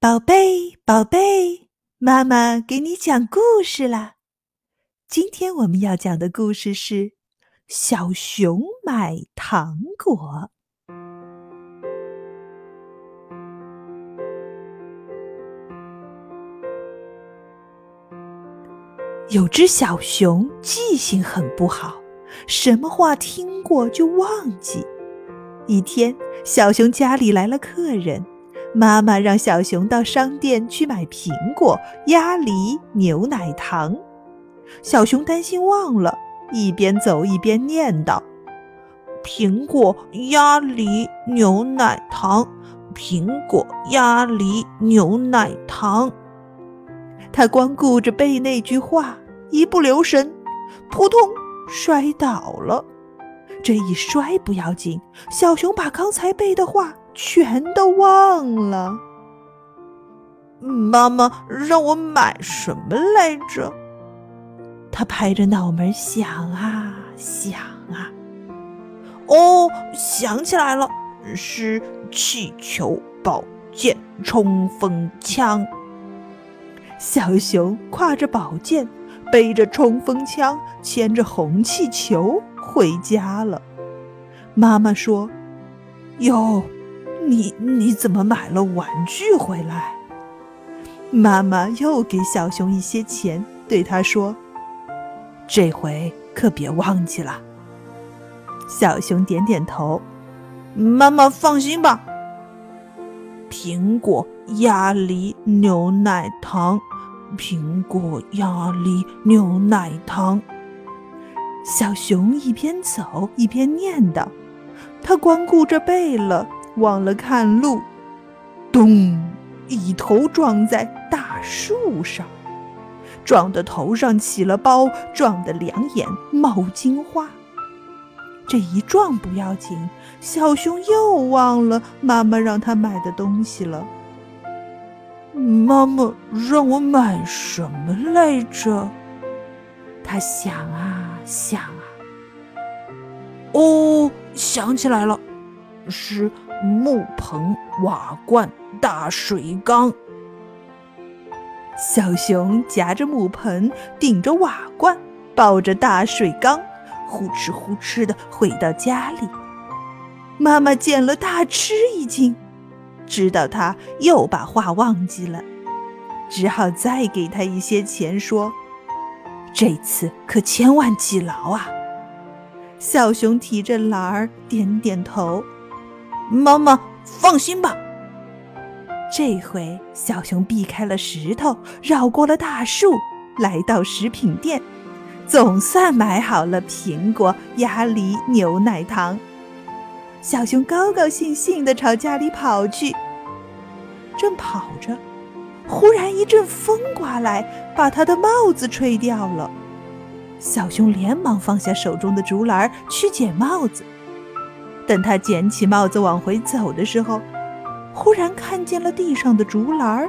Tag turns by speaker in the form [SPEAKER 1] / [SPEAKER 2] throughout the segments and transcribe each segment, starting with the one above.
[SPEAKER 1] 宝贝，宝贝，妈妈给你讲故事啦！今天我们要讲的故事是《小熊买糖果》。有只小熊记性很不好，什么话听过就忘记。一天，小熊家里来了客人。妈妈让小熊到商店去买苹果、鸭梨、牛奶糖。小熊担心忘了，一边走一边念叨：“苹果、鸭梨、牛奶糖，苹果、鸭梨、牛奶糖。”他光顾着背那句话，一不留神，扑通摔倒了。这一摔不要紧，小熊把刚才背的话。全都忘了。妈妈让我买什么来着？他拍着脑门想啊想啊。哦，想起来了，是气球、宝剑、冲锋枪。小熊挎着宝剑，背着冲锋枪，牵着红气球回家了。妈妈说：“哟。”你你怎么买了玩具回来？妈妈又给小熊一些钱，对他说：“这回可别忘记了。”小熊点点头：“妈妈放心吧。”苹果、鸭梨、牛奶糖，苹果、鸭梨、牛奶糖。小熊一边走一边念叨，他光顾着背了。忘了看路，咚！一头撞在大树上，撞得头上起了包，撞得两眼冒金花。这一撞不要紧，小熊又忘了妈妈让他买的东西了。妈妈让我买什么来着？他想啊想啊，哦，想起来了，是。木盆、瓦罐、大水缸，小熊夹着木盆，顶着瓦罐，抱着大水缸，呼哧呼哧的回到家里。妈妈见了大吃一惊，知道他又把话忘记了，只好再给他一些钱，说：“这次可千万记牢啊！”小熊提着篮儿，点点头。妈妈，放心吧。这回小熊避开了石头，绕过了大树，来到食品店，总算买好了苹果、鸭梨、牛奶糖。小熊高高兴兴地朝家里跑去。正跑着，忽然一阵风刮来，把他的帽子吹掉了。小熊连忙放下手中的竹篮去捡帽子。等他捡起帽子往回走的时候，忽然看见了地上的竹篮儿，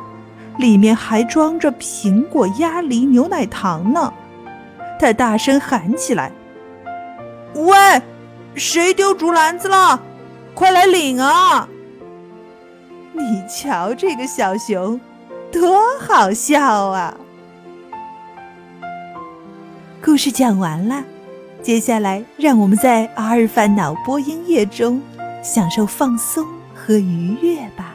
[SPEAKER 1] 里面还装着苹果、鸭梨、牛奶糖呢。他大声喊起来：“喂，谁丢竹篮子了？快来领啊！”你瞧这个小熊，多好笑啊！故事讲完了。接下来，让我们在阿尔法脑波音乐中享受放松和愉悦吧。